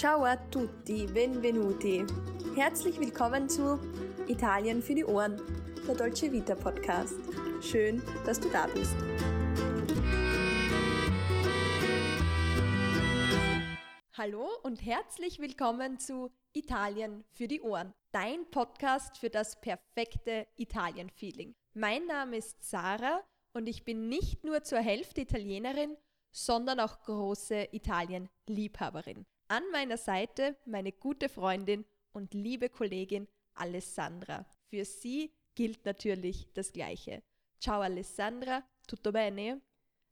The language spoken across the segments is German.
Ciao a tutti, benvenuti. Herzlich willkommen zu Italien für die Ohren, der Dolce Vita Podcast. Schön, dass du da bist. Hallo und herzlich willkommen zu Italien für die Ohren, dein Podcast für das perfekte Italien-Feeling. Mein Name ist Sarah und ich bin nicht nur zur Hälfte Italienerin, sondern auch große Italien-Liebhaberin. An meiner Seite meine gute Freundin und liebe Kollegin Alessandra. Für sie gilt natürlich das Gleiche. Ciao Alessandra, tutto bene?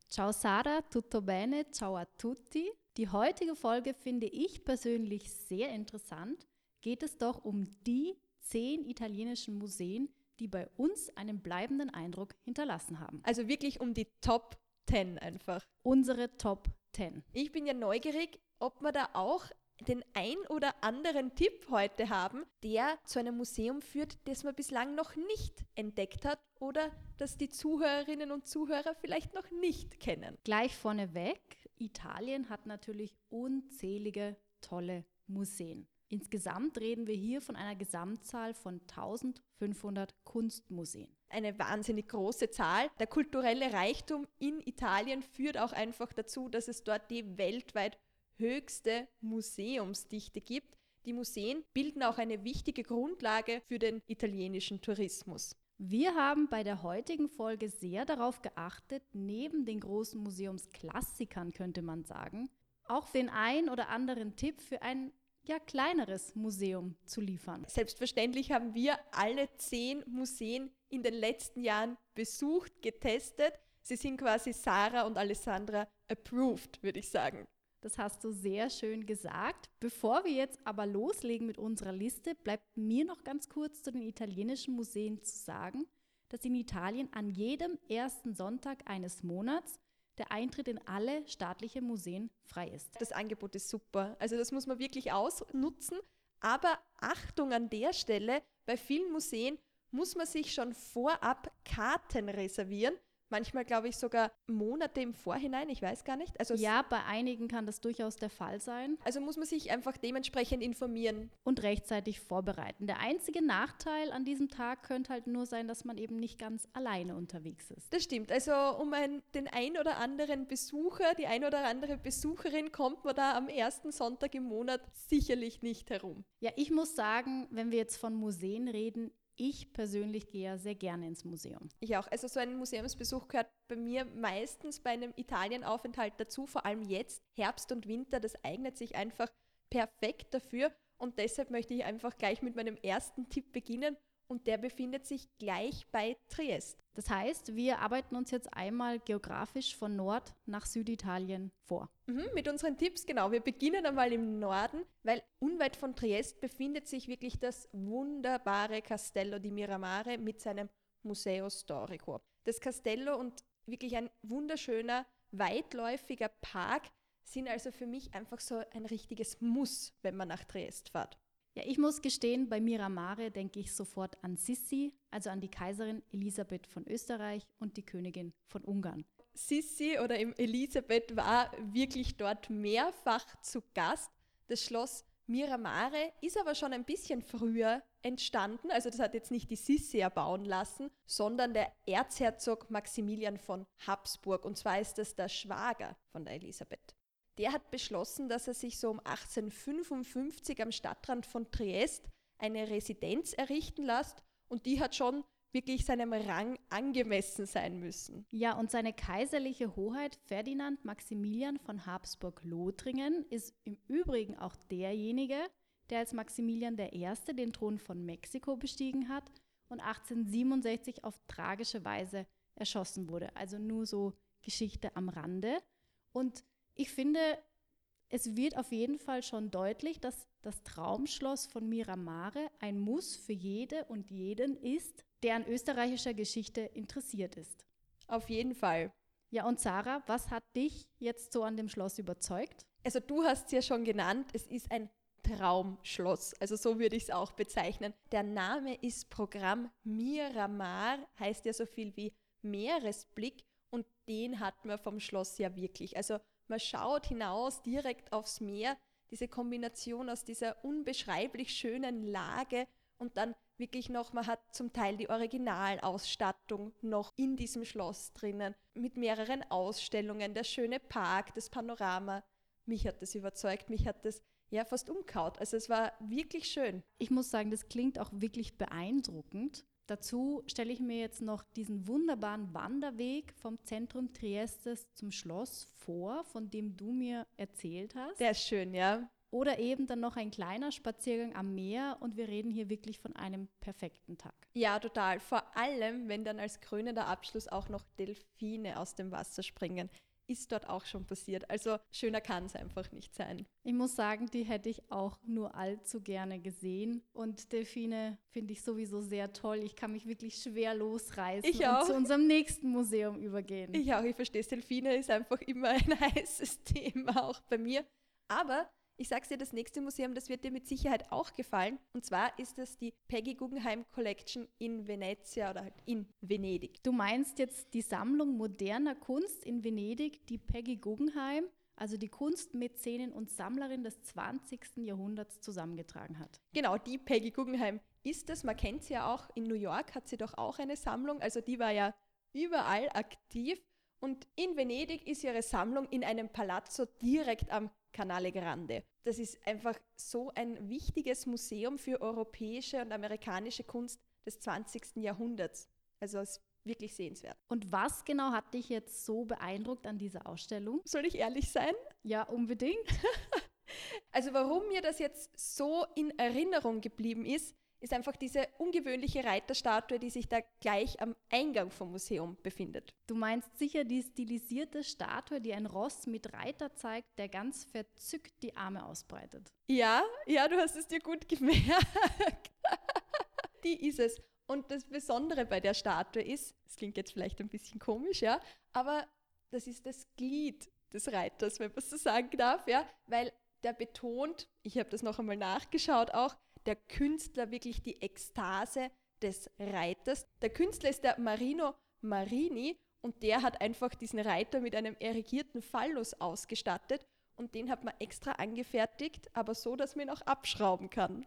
Ciao Sara, tutto bene? Ciao a tutti. Die heutige Folge finde ich persönlich sehr interessant. Geht es doch um die zehn italienischen Museen, die bei uns einen bleibenden Eindruck hinterlassen haben. Also wirklich um die Top 10 einfach. Unsere Top 10. Ich bin ja neugierig, ob wir da auch den ein oder anderen Tipp heute haben, der zu einem Museum führt, das man bislang noch nicht entdeckt hat oder das die Zuhörerinnen und Zuhörer vielleicht noch nicht kennen. Gleich vorneweg, Italien hat natürlich unzählige tolle Museen. Insgesamt reden wir hier von einer Gesamtzahl von 1500 Kunstmuseen. Eine wahnsinnig große Zahl. Der kulturelle Reichtum in Italien führt auch einfach dazu, dass es dort die weltweit höchste Museumsdichte gibt. Die Museen bilden auch eine wichtige Grundlage für den italienischen Tourismus. Wir haben bei der heutigen Folge sehr darauf geachtet, neben den großen Museumsklassikern könnte man sagen, auch den ein oder anderen Tipp für ein ja, kleineres Museum zu liefern. Selbstverständlich haben wir alle zehn Museen in den letzten Jahren besucht, getestet. Sie sind quasi Sarah und Alessandra approved, würde ich sagen. Das hast du sehr schön gesagt. Bevor wir jetzt aber loslegen mit unserer Liste, bleibt mir noch ganz kurz zu den italienischen Museen zu sagen, dass in Italien an jedem ersten Sonntag eines Monats der Eintritt in alle staatlichen Museen frei ist. Das Angebot ist super. Also das muss man wirklich ausnutzen. Aber Achtung an der Stelle, bei vielen Museen muss man sich schon vorab Karten reservieren, Manchmal glaube ich sogar Monate im Vorhinein, ich weiß gar nicht. Also ja, bei einigen kann das durchaus der Fall sein. Also muss man sich einfach dementsprechend informieren. Und rechtzeitig vorbereiten. Der einzige Nachteil an diesem Tag könnte halt nur sein, dass man eben nicht ganz alleine unterwegs ist. Das stimmt. Also um ein, den ein oder anderen Besucher, die ein oder andere Besucherin kommt man da am ersten Sonntag im Monat sicherlich nicht herum. Ja, ich muss sagen, wenn wir jetzt von Museen reden, ich persönlich gehe ja sehr gerne ins Museum. Ich auch. Also so ein Museumsbesuch gehört bei mir meistens bei einem Italienaufenthalt dazu, vor allem jetzt, Herbst und Winter, das eignet sich einfach perfekt dafür. Und deshalb möchte ich einfach gleich mit meinem ersten Tipp beginnen und der befindet sich gleich bei Triest. Das heißt, wir arbeiten uns jetzt einmal geografisch von Nord nach Süditalien vor. Mhm, mit unseren Tipps, genau. Wir beginnen einmal im Norden, weil unweit von Triest befindet sich wirklich das wunderbare Castello di Miramare mit seinem Museo Storico. Das Castello und wirklich ein wunderschöner, weitläufiger Park sind also für mich einfach so ein richtiges Muss, wenn man nach Triest fährt. Ja, ich muss gestehen, bei Miramare denke ich sofort an Sissi, also an die Kaiserin Elisabeth von Österreich und die Königin von Ungarn. Sissi oder Elisabeth war wirklich dort mehrfach zu Gast. Das Schloss Miramare ist aber schon ein bisschen früher entstanden. Also das hat jetzt nicht die Sissi erbauen lassen, sondern der Erzherzog Maximilian von Habsburg. Und zwar ist das der Schwager von der Elisabeth der hat beschlossen, dass er sich so um 1855 am Stadtrand von Triest eine Residenz errichten lässt und die hat schon wirklich seinem Rang angemessen sein müssen. Ja, und seine kaiserliche Hoheit Ferdinand Maximilian von Habsburg-Lothringen ist im Übrigen auch derjenige, der als Maximilian I. den Thron von Mexiko bestiegen hat und 1867 auf tragische Weise erschossen wurde. Also nur so Geschichte am Rande. Und ich finde, es wird auf jeden Fall schon deutlich, dass das Traumschloss von Miramare ein Muss für jede und jeden ist, der an österreichischer Geschichte interessiert ist. Auf jeden Fall. Ja, und Sarah, was hat dich jetzt so an dem Schloss überzeugt? Also du hast es ja schon genannt, es ist ein Traumschloss. Also so würde ich es auch bezeichnen. Der Name ist Programm Miramar, heißt ja so viel wie Meeresblick und den hat man vom Schloss ja wirklich. Also man schaut hinaus direkt aufs Meer. diese Kombination aus dieser unbeschreiblich schönen Lage und dann wirklich noch, man hat zum Teil die Originalausstattung noch in diesem Schloss drinnen, mit mehreren Ausstellungen, der schöne Park, das Panorama. Mich hat das überzeugt, mich hat das ja fast umkaut. Also es war wirklich schön. Ich muss sagen, das klingt auch wirklich beeindruckend. Dazu stelle ich mir jetzt noch diesen wunderbaren Wanderweg vom Zentrum Triestes zum Schloss vor, von dem du mir erzählt hast. Der ist schön, ja. Oder eben dann noch ein kleiner Spaziergang am Meer und wir reden hier wirklich von einem perfekten Tag. Ja, total. Vor allem, wenn dann als krönender Abschluss auch noch Delfine aus dem Wasser springen ist dort auch schon passiert. Also schöner kann es einfach nicht sein. Ich muss sagen, die hätte ich auch nur allzu gerne gesehen. Und Delfine finde ich sowieso sehr toll. Ich kann mich wirklich schwer losreißen ich auch. und zu unserem nächsten Museum übergehen. Ich auch, ich verstehe es. Delfine ist einfach immer ein heißes Thema, auch bei mir. Aber ich sag's dir, das nächste Museum, das wird dir mit Sicherheit auch gefallen. Und zwar ist es die Peggy Guggenheim Collection in Venezia oder halt in Venedig. Du meinst jetzt die Sammlung moderner Kunst in Venedig, die Peggy Guggenheim, also die Kunstmäzenin und Sammlerin des 20. Jahrhunderts zusammengetragen hat. Genau, die Peggy Guggenheim ist es. Man kennt sie ja auch. In New York hat sie doch auch eine Sammlung. Also die war ja überall aktiv. Und in Venedig ist ihre Sammlung in einem Palazzo direkt am Canale Grande. Das ist einfach so ein wichtiges Museum für europäische und amerikanische Kunst des 20. Jahrhunderts. Also es ist wirklich sehenswert. Und was genau hat dich jetzt so beeindruckt an dieser Ausstellung? Soll ich ehrlich sein? Ja, unbedingt. also warum mir das jetzt so in Erinnerung geblieben ist, ist einfach diese ungewöhnliche Reiterstatue, die sich da gleich am Eingang vom Museum befindet. Du meinst sicher die stilisierte Statue, die ein Ross mit Reiter zeigt, der ganz verzückt die Arme ausbreitet. Ja, ja, du hast es dir gut gemerkt. die ist es. Und das Besondere bei der Statue ist, es klingt jetzt vielleicht ein bisschen komisch, ja, aber das ist das Glied des Reiters, wenn man so sagen darf, ja, weil der betont, ich habe das noch einmal nachgeschaut auch, der Künstler wirklich die Ekstase des Reiters. Der Künstler ist der Marino Marini und der hat einfach diesen Reiter mit einem erigierten Phallus ausgestattet und den hat man extra angefertigt, aber so, dass man ihn auch abschrauben kann.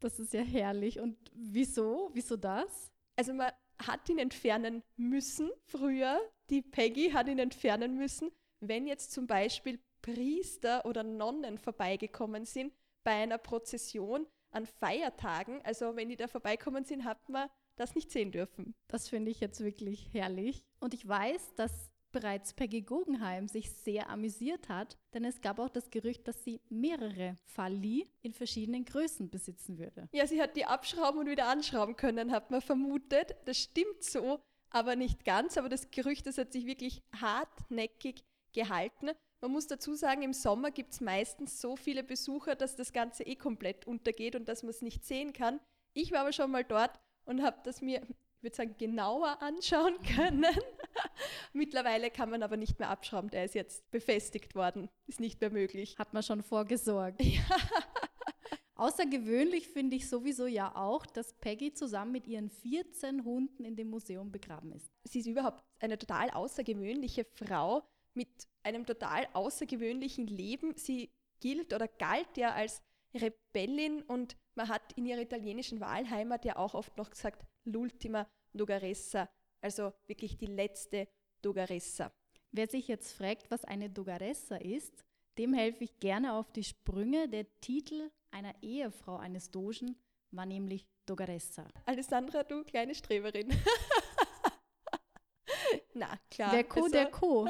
Das ist ja herrlich. Und wieso? Wieso das? Also man hat ihn entfernen müssen früher. Die Peggy hat ihn entfernen müssen, wenn jetzt zum Beispiel Priester oder Nonnen vorbeigekommen sind bei einer Prozession, an Feiertagen, also wenn die da vorbeikommen sind, hat man das nicht sehen dürfen. Das finde ich jetzt wirklich herrlich. Und ich weiß, dass bereits Peggy Guggenheim sich sehr amüsiert hat, denn es gab auch das Gerücht, dass sie mehrere Falli in verschiedenen Größen besitzen würde. Ja, sie hat die abschrauben und wieder anschrauben können, hat man vermutet. Das stimmt so, aber nicht ganz. Aber das Gerücht, das hat sich wirklich hartnäckig gehalten. Man muss dazu sagen, im Sommer gibt es meistens so viele Besucher, dass das Ganze eh komplett untergeht und dass man es nicht sehen kann. Ich war aber schon mal dort und habe das mir, ich würde sagen, genauer anschauen können. Mittlerweile kann man aber nicht mehr abschrauben, der ist jetzt befestigt worden, ist nicht mehr möglich. Hat man schon vorgesorgt. Ja. Außergewöhnlich finde ich sowieso ja auch, dass Peggy zusammen mit ihren 14 Hunden in dem Museum begraben ist. Sie ist überhaupt eine total außergewöhnliche Frau mit einem total außergewöhnlichen Leben. Sie gilt oder galt ja als Rebellin und man hat in ihrer italienischen Wahlheimat ja auch oft noch gesagt, l'ultima Dogaressa, also wirklich die letzte Dogaressa. Wer sich jetzt fragt, was eine Dogaressa ist, dem helfe ich gerne auf die Sprünge. Der Titel einer Ehefrau eines Dogen war nämlich Dogaressa. Alessandra, du kleine Streberin. Na, klar. Der Co, also, der Co.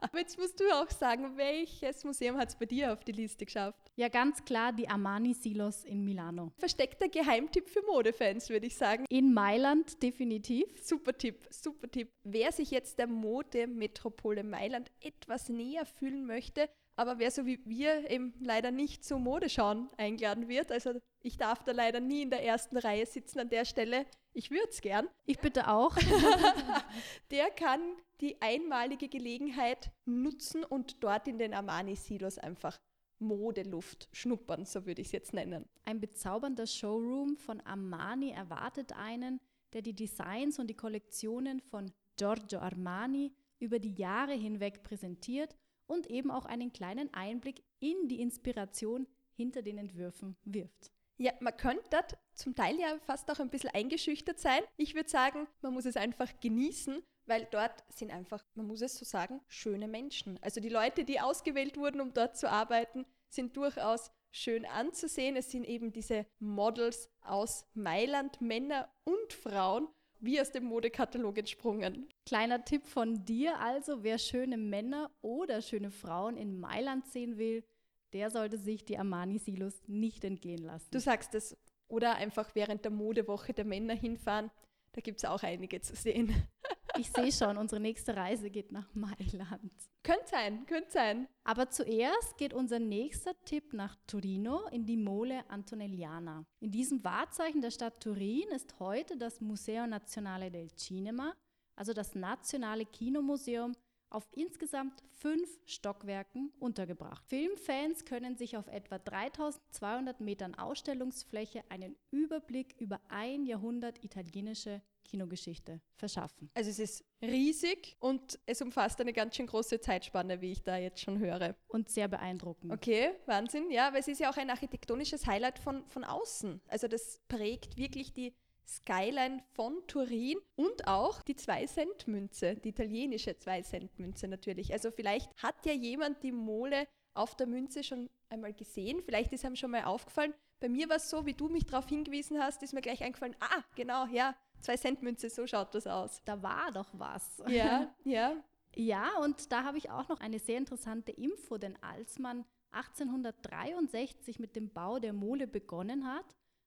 Aber jetzt musst du auch sagen, welches Museum hat es bei dir auf die Liste geschafft? Ja, ganz klar die Armani Silos in Milano. Versteckter Geheimtipp für Modefans, würde ich sagen. In Mailand definitiv. Super Tipp, super Tipp. Wer sich jetzt der Modemetropole Mailand etwas näher fühlen möchte, aber wer so wie wir eben leider nicht zu Modeschauen eingeladen wird, also ich darf da leider nie in der ersten Reihe sitzen an der Stelle, ich würde es gern. Ich bitte auch. der kann die einmalige Gelegenheit nutzen und dort in den Armani-Silos einfach Modeluft schnuppern, so würde ich es jetzt nennen. Ein bezaubernder Showroom von Armani erwartet einen, der die Designs und die Kollektionen von Giorgio Armani über die Jahre hinweg präsentiert und eben auch einen kleinen Einblick in die Inspiration hinter den Entwürfen wirft. Ja, man könnte dort zum Teil ja fast auch ein bisschen eingeschüchtert sein. Ich würde sagen, man muss es einfach genießen, weil dort sind einfach, man muss es so sagen, schöne Menschen. Also die Leute, die ausgewählt wurden, um dort zu arbeiten, sind durchaus schön anzusehen. Es sind eben diese Models aus Mailand, Männer und Frauen, wie aus dem Modekatalog entsprungen. Kleiner Tipp von dir also, wer schöne Männer oder schöne Frauen in Mailand sehen will, der sollte sich die Armani Silos nicht entgehen lassen. Du sagst es. Oder einfach während der Modewoche der Männer hinfahren. Da gibt es auch einige zu sehen. Ich sehe schon, unsere nächste Reise geht nach Mailand. Könnte sein, könnte sein. Aber zuerst geht unser nächster Tipp nach Torino in die Mole Antonelliana. In diesem Wahrzeichen der Stadt Turin ist heute das Museo Nazionale del Cinema, also das nationale Kinomuseum, auf insgesamt fünf Stockwerken untergebracht. Filmfans können sich auf etwa 3200 Metern Ausstellungsfläche einen Überblick über ein Jahrhundert italienische Kinogeschichte verschaffen. Also es ist riesig und es umfasst eine ganz schön große Zeitspanne, wie ich da jetzt schon höre. Und sehr beeindruckend. Okay, Wahnsinn. Ja, weil es ist ja auch ein architektonisches Highlight von, von außen. Also das prägt wirklich die Skyline von Turin und auch die 2-Cent-Münze, die italienische 2-Cent-Münze natürlich. Also vielleicht hat ja jemand die Mole auf der Münze schon einmal gesehen, vielleicht ist einem schon mal aufgefallen. Bei mir war es so, wie du mich darauf hingewiesen hast, ist mir gleich eingefallen, ah, genau, ja, 2-Cent-Münze, so schaut das aus. Da war doch was. Ja, ja. Ja, und da habe ich auch noch eine sehr interessante Info, denn als man 1863 mit dem Bau der Mole begonnen hat,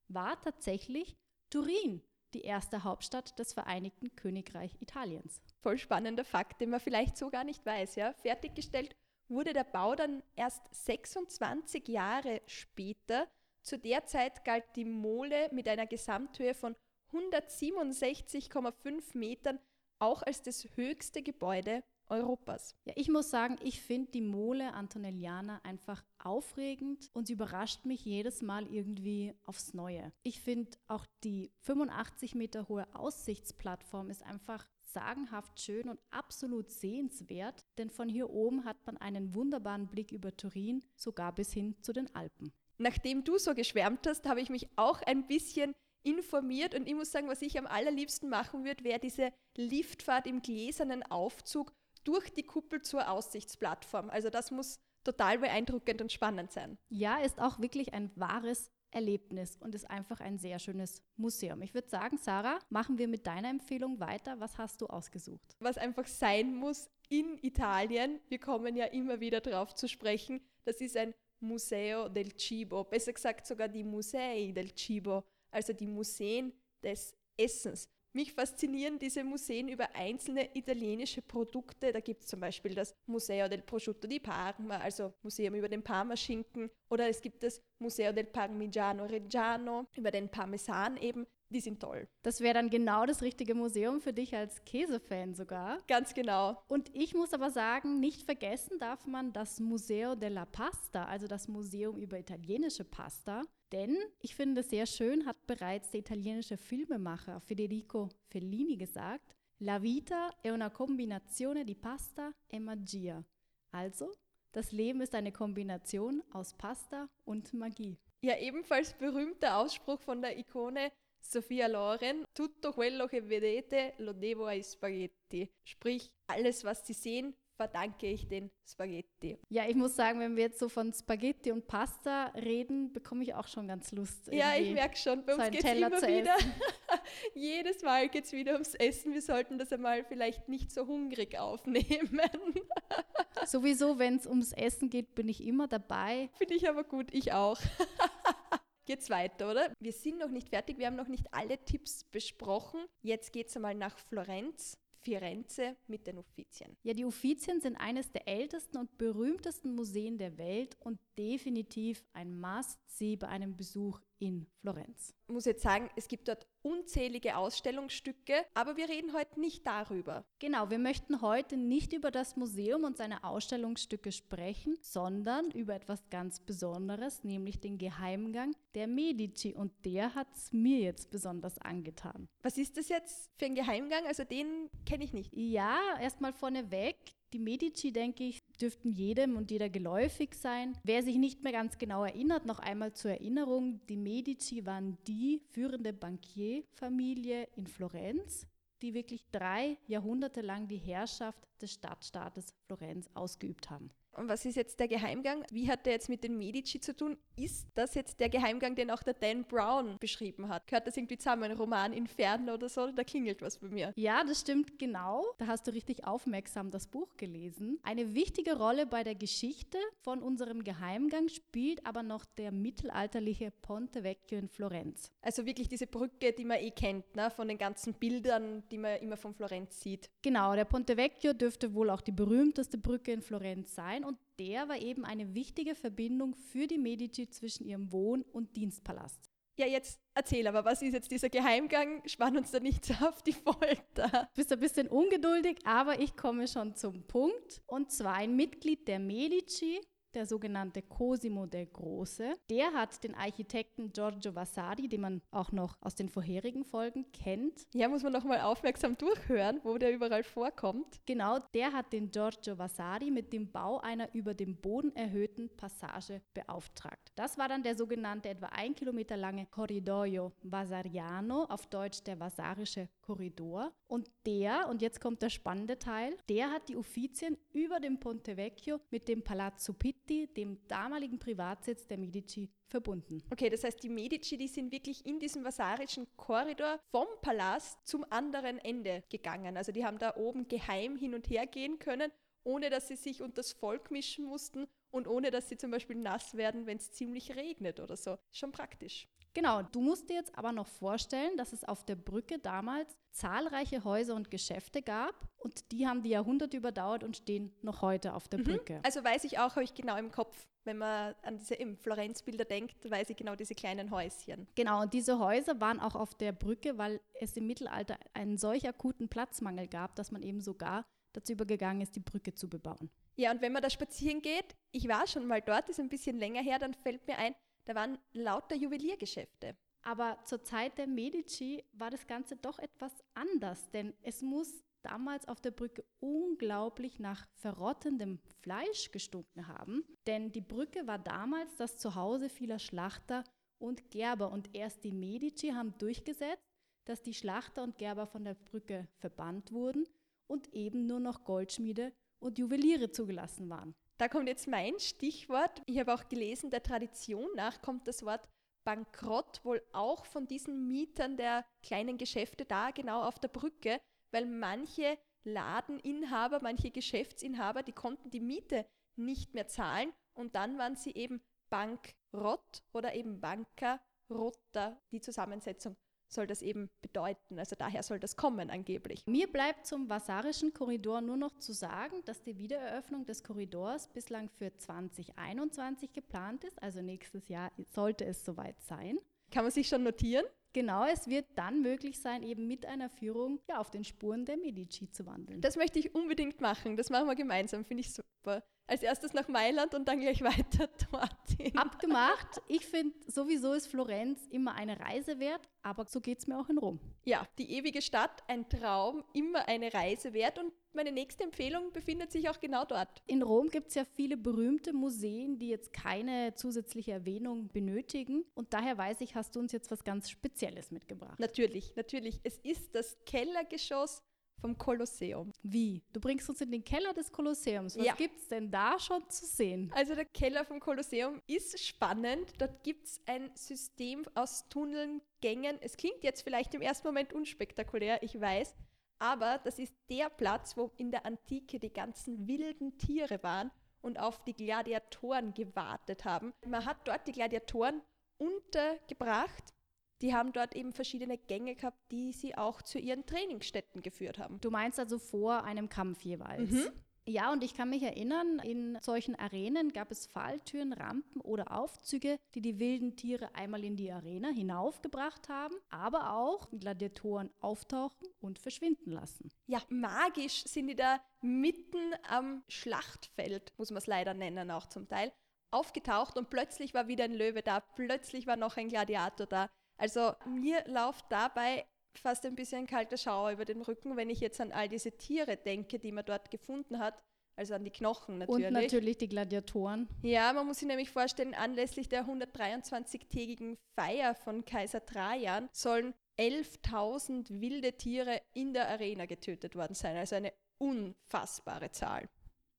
war tatsächlich Turin, die erste Hauptstadt des Vereinigten Königreich Italiens. Voll spannender Fakt, den man vielleicht so gar nicht weiß. Ja? Fertiggestellt wurde der Bau dann erst 26 Jahre später. Zu der Zeit galt die Mole mit einer Gesamthöhe von 167,5 Metern auch als das höchste Gebäude Europas. Ja, ich muss sagen, ich finde die Mole Antonelliana einfach aufregend und sie überrascht mich jedes Mal irgendwie aufs Neue. Ich finde auch die 85 Meter hohe Aussichtsplattform ist einfach sagenhaft schön und absolut sehenswert, denn von hier oben hat man einen wunderbaren Blick über Turin, sogar bis hin zu den Alpen. Nachdem du so geschwärmt hast, habe ich mich auch ein bisschen informiert und ich muss sagen, was ich am allerliebsten machen würde, wäre diese Liftfahrt im gläsernen Aufzug durch die Kuppel zur Aussichtsplattform. Also das muss total beeindruckend und spannend sein. Ja, ist auch wirklich ein wahres Erlebnis und ist einfach ein sehr schönes Museum. Ich würde sagen, Sarah, machen wir mit deiner Empfehlung weiter. Was hast du ausgesucht? Was einfach sein muss in Italien, wir kommen ja immer wieder darauf zu sprechen, das ist ein Museo del Cibo, besser gesagt sogar die Musei del Cibo, also die Museen des Essens. Mich faszinieren diese Museen über einzelne italienische Produkte. Da gibt es zum Beispiel das Museo del Prosciutto di Parma, also Museum über den Parmaschinken. Oder es gibt das Museo del Parmigiano Reggiano über den Parmesan eben. Die sind toll. Das wäre dann genau das richtige Museum für dich als Käsefan sogar. Ganz genau. Und ich muss aber sagen, nicht vergessen darf man das Museo della Pasta, also das Museum über italienische Pasta. Denn ich finde sehr schön, hat bereits der italienische Filmemacher Federico Fellini gesagt, La vita è una combinazione di pasta e magia. Also, das Leben ist eine Kombination aus Pasta und Magie. Ja, ebenfalls berühmter Ausspruch von der Ikone Sofia Loren, tutto quello che vedete lo devo ai spaghetti. Sprich, alles, was Sie sehen, verdanke ich den Spaghetti. Ja, ich muss sagen, wenn wir jetzt so von Spaghetti und Pasta reden, bekomme ich auch schon ganz Lust. Ja, ich merke schon, bei uns geht es immer wieder. Jedes Mal geht es wieder ums Essen. Wir sollten das einmal vielleicht nicht so hungrig aufnehmen. Sowieso, wenn es ums Essen geht, bin ich immer dabei. Finde ich aber gut, ich auch. Geht's weiter, oder? Wir sind noch nicht fertig, wir haben noch nicht alle Tipps besprochen. Jetzt geht es einmal nach Florenz. Firenze mit den Uffizien. Ja, die Uffizien sind eines der ältesten und berühmtesten Museen der Welt und definitiv ein Must-See bei einem Besuch in Florenz. Ich muss jetzt sagen, es gibt dort unzählige Ausstellungsstücke, aber wir reden heute nicht darüber. Genau, wir möchten heute nicht über das Museum und seine Ausstellungsstücke sprechen, sondern über etwas ganz Besonderes, nämlich den Geheimgang der Medici und der hat es mir jetzt besonders angetan. Was ist das jetzt für ein Geheimgang? Also den kenne ich nicht. Ja, erstmal vorneweg. Die Medici, denke ich, dürften jedem und jeder geläufig sein. Wer sich nicht mehr ganz genau erinnert, noch einmal zur Erinnerung, die Medici waren die führende Bankierfamilie in Florenz, die wirklich drei Jahrhunderte lang die Herrschaft des Stadtstaates Florenz ausgeübt haben. Und was ist jetzt der Geheimgang? Wie hat der jetzt mit den Medici zu tun? Ist das jetzt der Geheimgang, den auch der Dan Brown beschrieben hat? Gehört das irgendwie zusammen? Ein Roman Inferno oder so? Da klingelt was bei mir. Ja, das stimmt genau. Da hast du richtig aufmerksam das Buch gelesen. Eine wichtige Rolle bei der Geschichte von unserem Geheimgang spielt aber noch der mittelalterliche Ponte Vecchio in Florenz. Also wirklich diese Brücke, die man eh kennt, ne? von den ganzen Bildern, die man immer von Florenz sieht. Genau, der Ponte Vecchio dürfte wohl auch die berühmteste Brücke in Florenz sein und der war eben eine wichtige Verbindung für die Medici zwischen ihrem Wohn- und Dienstpalast. Ja, jetzt erzähl aber, was ist jetzt dieser Geheimgang? Spann uns da nicht so auf die Folter. Du bist ein bisschen ungeduldig, aber ich komme schon zum Punkt. Und zwar ein Mitglied der Medici der sogenannte Cosimo der Große. Der hat den Architekten Giorgio Vasari, den man auch noch aus den vorherigen Folgen kennt. Ja, muss man noch mal aufmerksam durchhören, wo der überall vorkommt. Genau, der hat den Giorgio Vasari mit dem Bau einer über dem Boden erhöhten Passage beauftragt. Das war dann der sogenannte etwa ein Kilometer lange Corridoio Vasariano, auf Deutsch der Vasarische Korridor. Und der, und jetzt kommt der spannende Teil, der hat die Uffizien über dem Ponte Vecchio mit dem Palazzo Pitti, dem damaligen Privatsitz der Medici, verbunden. Okay, das heißt, die Medici, die sind wirklich in diesem vasarischen Korridor vom Palast zum anderen Ende gegangen. Also die haben da oben geheim hin und her gehen können, ohne dass sie sich unter das Volk mischen mussten und ohne dass sie zum Beispiel nass werden, wenn es ziemlich regnet oder so. Schon praktisch. Genau, du musst dir jetzt aber noch vorstellen, dass es auf der Brücke damals zahlreiche Häuser und Geschäfte gab und die haben die Jahrhunderte überdauert und stehen noch heute auf der mhm. Brücke. Also weiß ich auch, habe ich genau im Kopf, wenn man an diese Florenz-Bilder denkt, weiß ich genau diese kleinen Häuschen. Genau, und diese Häuser waren auch auf der Brücke, weil es im Mittelalter einen solch akuten Platzmangel gab, dass man eben sogar dazu übergegangen ist, die Brücke zu bebauen. Ja, und wenn man da spazieren geht, ich war schon mal dort, ist ein bisschen länger her, dann fällt mir ein, da waren lauter Juweliergeschäfte. Aber zur Zeit der Medici war das Ganze doch etwas anders, denn es muss damals auf der Brücke unglaublich nach verrottendem Fleisch gestunken haben, denn die Brücke war damals das Zuhause vieler Schlachter und Gerber und erst die Medici haben durchgesetzt, dass die Schlachter und Gerber von der Brücke verbannt wurden und eben nur noch Goldschmiede und Juweliere zugelassen waren. Da kommt jetzt mein Stichwort. Ich habe auch gelesen, der Tradition nach kommt das Wort Bankrott wohl auch von diesen Mietern der kleinen Geschäfte da genau auf der Brücke, weil manche Ladeninhaber, manche Geschäftsinhaber, die konnten die Miete nicht mehr zahlen und dann waren sie eben Bankrott oder eben Bankerrotter, die Zusammensetzung soll das eben bedeuten. Also daher soll das kommen angeblich. Mir bleibt zum Vasarischen Korridor nur noch zu sagen, dass die Wiedereröffnung des Korridors bislang für 2021 geplant ist. Also nächstes Jahr sollte es soweit sein. Kann man sich schon notieren? Genau, es wird dann möglich sein, eben mit einer Führung ja, auf den Spuren der Medici zu wandeln. Das möchte ich unbedingt machen. Das machen wir gemeinsam, finde ich super als erstes nach Mailand und dann gleich weiter dorthin. Abgemacht. Ich finde, sowieso ist Florenz immer eine Reise wert, aber so geht es mir auch in Rom. Ja, die ewige Stadt, ein Traum, immer eine Reise wert und meine nächste Empfehlung befindet sich auch genau dort. In Rom gibt es ja viele berühmte Museen, die jetzt keine zusätzliche Erwähnung benötigen. Und daher weiß ich, hast du uns jetzt was ganz Spezielles mitgebracht. Natürlich, natürlich. Es ist das Kellergeschoss vom Kolosseum. Wie? Du bringst uns in den Keller des Kolosseums. Was ja. gibt es denn da schon zu sehen? Also der Keller vom Kolosseum ist spannend. Dort gibt es ein System aus Tunneln, Gängen. Es klingt jetzt vielleicht im ersten Moment unspektakulär, ich weiß. Aber das ist der Platz, wo in der Antike die ganzen wilden Tiere waren und auf die Gladiatoren gewartet haben. Man hat dort die Gladiatoren untergebracht die haben dort eben verschiedene Gänge gehabt, die sie auch zu ihren Trainingsstätten geführt haben. Du meinst also vor einem Kampf jeweils? Mhm. Ja, und ich kann mich erinnern, in solchen Arenen gab es Falltüren, Rampen oder Aufzüge, die die wilden Tiere einmal in die Arena hinaufgebracht haben, aber auch Gladiatoren auftauchen und verschwinden lassen. Ja, magisch sind die da mitten am Schlachtfeld, muss man es leider nennen, auch zum Teil, aufgetaucht und plötzlich war wieder ein Löwe da, plötzlich war noch ein Gladiator da. Also mir läuft dabei fast ein bisschen kalter Schauer über den Rücken, wenn ich jetzt an all diese Tiere denke, die man dort gefunden hat. also an die Knochen natürlich. Und natürlich die Gladiatoren. Ja, man muss sich nämlich vorstellen, anlässlich der 123-tägigen Feier von Kaiser Trajan sollen 11.000 wilde Tiere in der Arena getötet worden sein. Also eine unfassbare Zahl.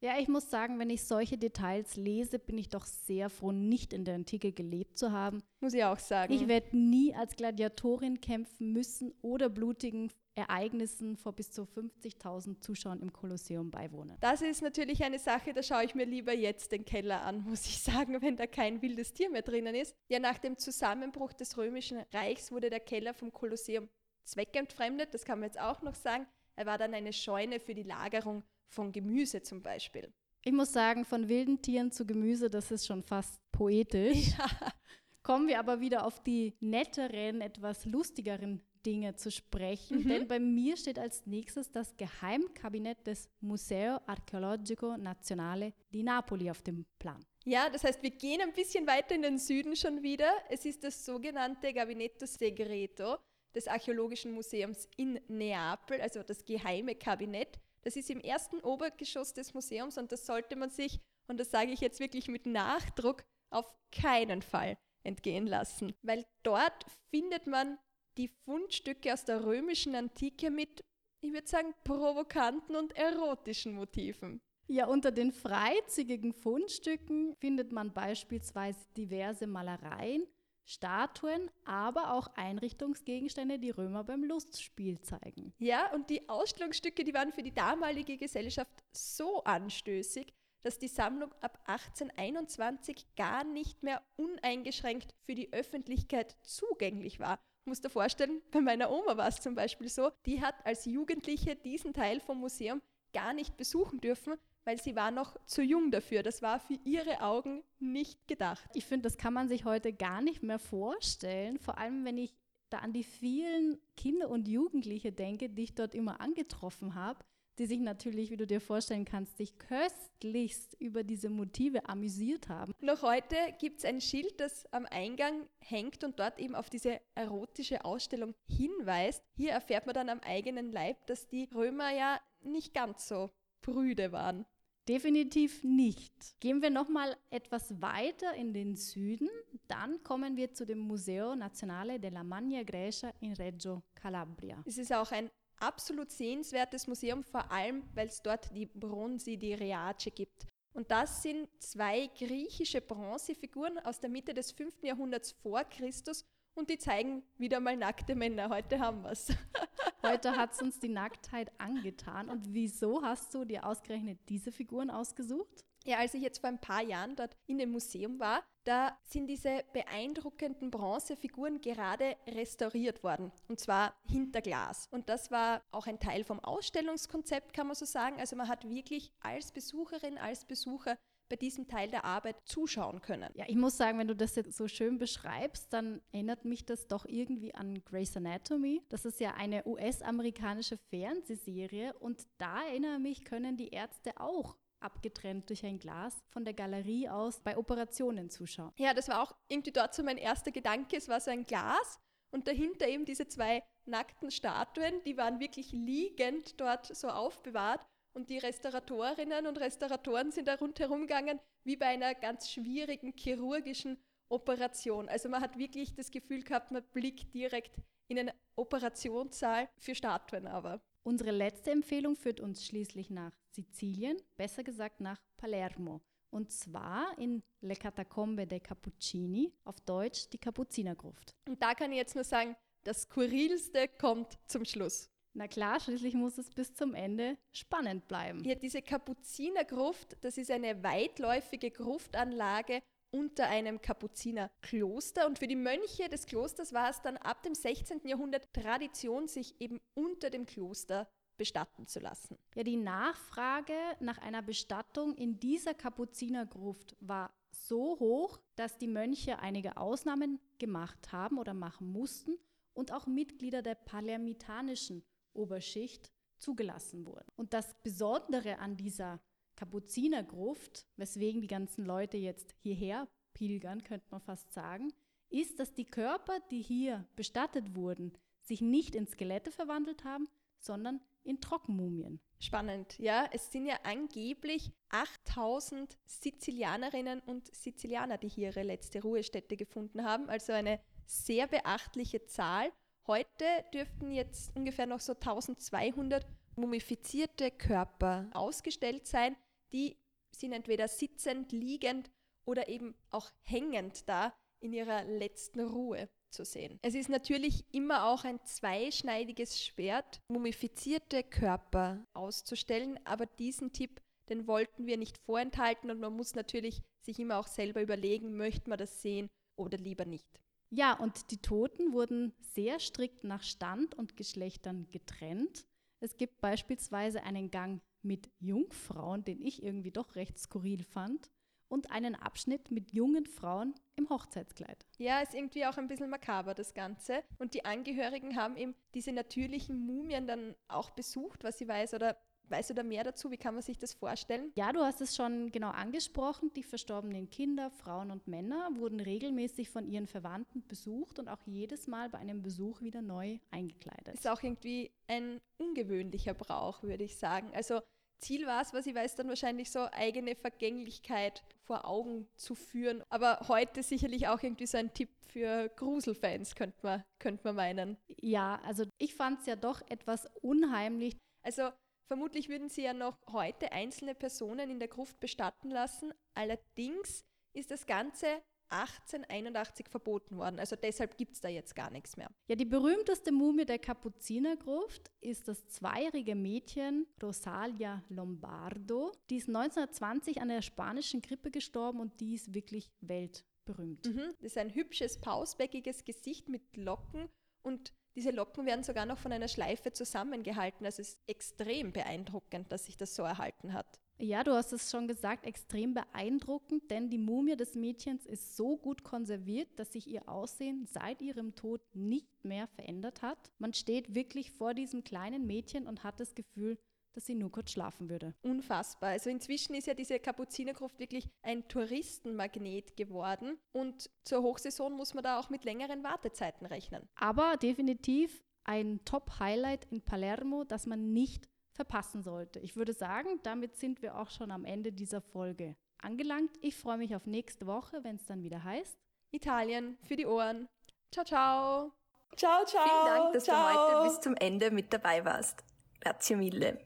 Ja, ich muss sagen, wenn ich solche Details lese, bin ich doch sehr froh, nicht in der Antike gelebt zu haben. Muss ich auch sagen. Ich werde nie als Gladiatorin kämpfen müssen oder blutigen Ereignissen vor bis zu 50.000 Zuschauern im Kolosseum beiwohnen. Das ist natürlich eine Sache, da schaue ich mir lieber jetzt den Keller an, muss ich sagen, wenn da kein wildes Tier mehr drinnen ist. Ja, nach dem Zusammenbruch des Römischen Reichs wurde der Keller vom Kolosseum zweckentfremdet, das kann man jetzt auch noch sagen. Er war dann eine Scheune für die Lagerung von Gemüse zum Beispiel. Ich muss sagen, von wilden Tieren zu Gemüse, das ist schon fast poetisch. Ja. Kommen wir aber wieder auf die netteren, etwas lustigeren Dinge zu sprechen, mhm. denn bei mir steht als nächstes das Geheimkabinett des Museo Archeologico Nazionale di Napoli auf dem Plan. Ja, das heißt, wir gehen ein bisschen weiter in den Süden schon wieder. Es ist das sogenannte Gabinetto Segreto des Archäologischen Museums in Neapel, also das geheime Kabinett. Das ist im ersten Obergeschoss des Museums und das sollte man sich, und das sage ich jetzt wirklich mit Nachdruck, auf keinen Fall entgehen lassen, weil dort findet man die Fundstücke aus der römischen Antike mit, ich würde sagen, provokanten und erotischen Motiven. Ja, unter den freizügigen Fundstücken findet man beispielsweise diverse Malereien, Statuen, aber auch Einrichtungsgegenstände, die Römer beim Lustspiel zeigen. Ja, und die Ausstellungsstücke, die waren für die damalige Gesellschaft so anstößig, dass die Sammlung ab 1821 gar nicht mehr uneingeschränkt für die Öffentlichkeit zugänglich war. Ich muss dir vorstellen, bei meiner Oma war es zum Beispiel so, die hat als Jugendliche diesen Teil vom Museum gar nicht besuchen dürfen, weil sie war noch zu jung dafür. Das war für ihre Augen nicht gedacht. Ich finde, das kann man sich heute gar nicht mehr vorstellen, vor allem wenn ich da an die vielen Kinder und Jugendliche denke, die ich dort immer angetroffen habe, die sich natürlich, wie du dir vorstellen kannst, sich köstlichst über diese Motive amüsiert haben. Noch heute gibt es ein Schild, das am Eingang hängt und dort eben auf diese erotische Ausstellung hinweist. Hier erfährt man dann am eigenen Leib, dass die Römer ja nicht ganz so prüde waren. Definitiv nicht. Gehen wir noch mal etwas weiter in den Süden, dann kommen wir zu dem Museo Nazionale della Magna Grecia in Reggio Calabria. Es ist auch ein absolut sehenswertes Museum, vor allem weil es dort die Bronzi di Riace gibt. Und das sind zwei griechische Bronzefiguren aus der Mitte des 5. Jahrhunderts vor Christus und die zeigen wieder mal nackte Männer. Heute haben wir es. Heute hat es uns die Nacktheit angetan. Und wieso hast du dir ausgerechnet diese Figuren ausgesucht? Ja, als ich jetzt vor ein paar Jahren dort in dem Museum war, da sind diese beeindruckenden Bronzefiguren gerade restauriert worden. Und zwar hinter Glas. Und das war auch ein Teil vom Ausstellungskonzept, kann man so sagen. Also man hat wirklich als Besucherin, als Besucher bei diesem Teil der Arbeit zuschauen können. Ja, ich muss sagen, wenn du das jetzt so schön beschreibst, dann erinnert mich das doch irgendwie an Grey's Anatomy. Das ist ja eine US-amerikanische Fernsehserie und da erinnere mich, können die Ärzte auch abgetrennt durch ein Glas von der Galerie aus bei Operationen zuschauen. Ja, das war auch irgendwie dort so mein erster Gedanke. Es war so ein Glas und dahinter eben diese zwei nackten Statuen, die waren wirklich liegend dort so aufbewahrt. Und die Restauratorinnen und Restauratoren sind da rundherum gegangen, wie bei einer ganz schwierigen chirurgischen Operation. Also man hat wirklich das Gefühl gehabt, man blickt direkt in einen Operationssaal für Statuen aber. Unsere letzte Empfehlung führt uns schließlich nach Sizilien, besser gesagt nach Palermo. Und zwar in Le Catacombe dei Cappuccini, auf Deutsch die Kapuzinergruft. Und da kann ich jetzt nur sagen, das Skurrilste kommt zum Schluss. Na klar, schließlich muss es bis zum Ende spannend bleiben. Ja, diese Kapuzinergruft, das ist eine weitläufige Gruftanlage unter einem Kapuzinerkloster. Und für die Mönche des Klosters war es dann ab dem 16. Jahrhundert Tradition, sich eben unter dem Kloster bestatten zu lassen. Ja, die Nachfrage nach einer Bestattung in dieser Kapuzinergruft war so hoch, dass die Mönche einige Ausnahmen gemacht haben oder machen mussten und auch Mitglieder der palermitanischen Oberschicht zugelassen wurden. Und das Besondere an dieser Kapuzinergruft, weswegen die ganzen Leute jetzt hierher pilgern, könnte man fast sagen, ist, dass die Körper, die hier bestattet wurden, sich nicht in Skelette verwandelt haben, sondern in Trockenmumien. Spannend, ja. Es sind ja angeblich 8000 Sizilianerinnen und Sizilianer, die hier ihre letzte Ruhestätte gefunden haben. Also eine sehr beachtliche Zahl. Heute dürften jetzt ungefähr noch so 1200 mumifizierte Körper ausgestellt sein. Die sind entweder sitzend, liegend oder eben auch hängend da in ihrer letzten Ruhe zu sehen. Es ist natürlich immer auch ein zweischneidiges Schwert, mumifizierte Körper auszustellen, aber diesen Tipp, den wollten wir nicht vorenthalten und man muss natürlich sich immer auch selber überlegen, möchte man das sehen oder lieber nicht. Ja, und die Toten wurden sehr strikt nach Stand und Geschlechtern getrennt. Es gibt beispielsweise einen Gang mit Jungfrauen, den ich irgendwie doch recht skurril fand und einen Abschnitt mit jungen Frauen im Hochzeitskleid. Ja, ist irgendwie auch ein bisschen makaber das Ganze. Und die Angehörigen haben eben diese natürlichen Mumien dann auch besucht, was sie weiß, oder Weißt du da mehr dazu? Wie kann man sich das vorstellen? Ja, du hast es schon genau angesprochen. Die verstorbenen Kinder, Frauen und Männer wurden regelmäßig von ihren Verwandten besucht und auch jedes Mal bei einem Besuch wieder neu eingekleidet. Ist auch irgendwie ein ungewöhnlicher Brauch, würde ich sagen. Also Ziel war es, was ich weiß, dann wahrscheinlich so eigene Vergänglichkeit vor Augen zu führen. Aber heute sicherlich auch irgendwie so ein Tipp für Gruselfans, könnte man, könnte man meinen. Ja, also ich fand es ja doch etwas unheimlich. Also vermutlich würden sie ja noch heute einzelne Personen in der Gruft bestatten lassen. Allerdings ist das Ganze 1881 verboten worden. Also deshalb gibt es da jetzt gar nichts mehr. Ja, die berühmteste Mumie der Kapuzinergruft ist das zweijährige Mädchen Rosalia Lombardo. Die ist 1920 an der spanischen Grippe gestorben und die ist wirklich weltberühmt. Mhm, das ist ein hübsches, pausbäckiges Gesicht mit Locken und diese Locken werden sogar noch von einer Schleife zusammengehalten. Es ist extrem beeindruckend, dass sich das so erhalten hat. Ja, du hast es schon gesagt, extrem beeindruckend, denn die Mumie des Mädchens ist so gut konserviert, dass sich ihr Aussehen seit ihrem Tod nicht mehr verändert hat. Man steht wirklich vor diesem kleinen Mädchen und hat das Gefühl, dass sie nur kurz schlafen würde. Unfassbar. Also inzwischen ist ja diese Kapuzinergruft wirklich ein Touristenmagnet geworden und zur Hochsaison muss man da auch mit längeren Wartezeiten rechnen. Aber definitiv ein Top-Highlight in Palermo, das man nicht verpassen sollte. Ich würde sagen, damit sind wir auch schon am Ende dieser Folge angelangt. Ich freue mich auf nächste Woche, wenn es dann wieder heißt. Italien für die Ohren. Ciao, ciao. Ciao, ciao. Vielen Dank, dass ciao. du heute bis zum Ende mit dabei warst. Grazie mille.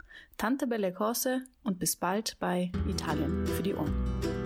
Tante Belle Cose und bis bald bei Italien für die Ohren.